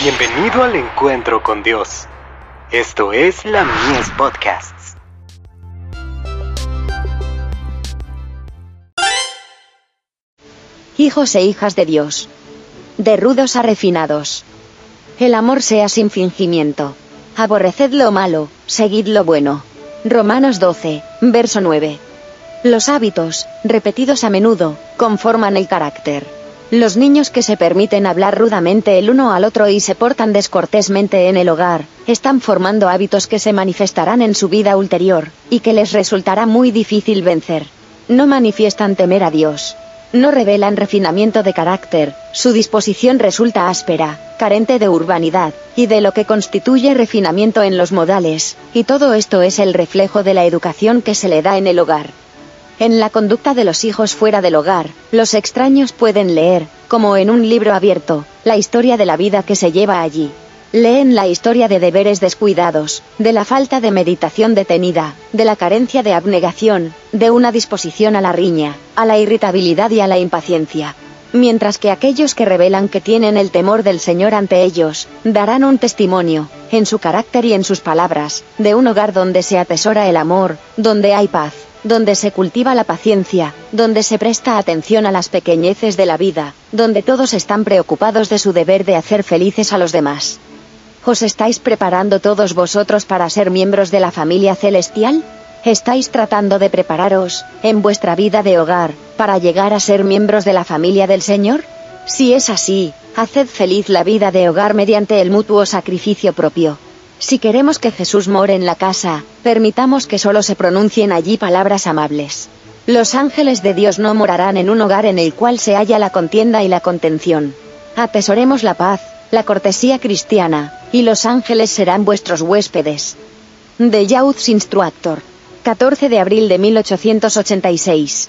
Bienvenido al encuentro con Dios. Esto es la Mies Podcasts. Hijos e hijas de Dios. De rudos a refinados. El amor sea sin fingimiento. Aborreced lo malo, seguid lo bueno. Romanos 12, verso 9. Los hábitos, repetidos a menudo, conforman el carácter. Los niños que se permiten hablar rudamente el uno al otro y se portan descortésmente en el hogar, están formando hábitos que se manifestarán en su vida ulterior, y que les resultará muy difícil vencer. No manifiestan temer a Dios. No revelan refinamiento de carácter, su disposición resulta áspera, carente de urbanidad, y de lo que constituye refinamiento en los modales, y todo esto es el reflejo de la educación que se le da en el hogar. En la conducta de los hijos fuera del hogar, los extraños pueden leer, como en un libro abierto, la historia de la vida que se lleva allí. Leen la historia de deberes descuidados, de la falta de meditación detenida, de la carencia de abnegación, de una disposición a la riña, a la irritabilidad y a la impaciencia. Mientras que aquellos que revelan que tienen el temor del Señor ante ellos, darán un testimonio, en su carácter y en sus palabras, de un hogar donde se atesora el amor, donde hay paz donde se cultiva la paciencia, donde se presta atención a las pequeñeces de la vida, donde todos están preocupados de su deber de hacer felices a los demás. ¿Os estáis preparando todos vosotros para ser miembros de la familia celestial? ¿Estáis tratando de prepararos, en vuestra vida de hogar, para llegar a ser miembros de la familia del Señor? Si es así, haced feliz la vida de hogar mediante el mutuo sacrificio propio. Si queremos que Jesús more en la casa, permitamos que solo se pronuncien allí palabras amables. Los ángeles de Dios no morarán en un hogar en el cual se halla la contienda y la contención. Atesoremos la paz, la cortesía cristiana, y los ángeles serán vuestros huéspedes. De Youth Instructor. 14 de abril de 1886.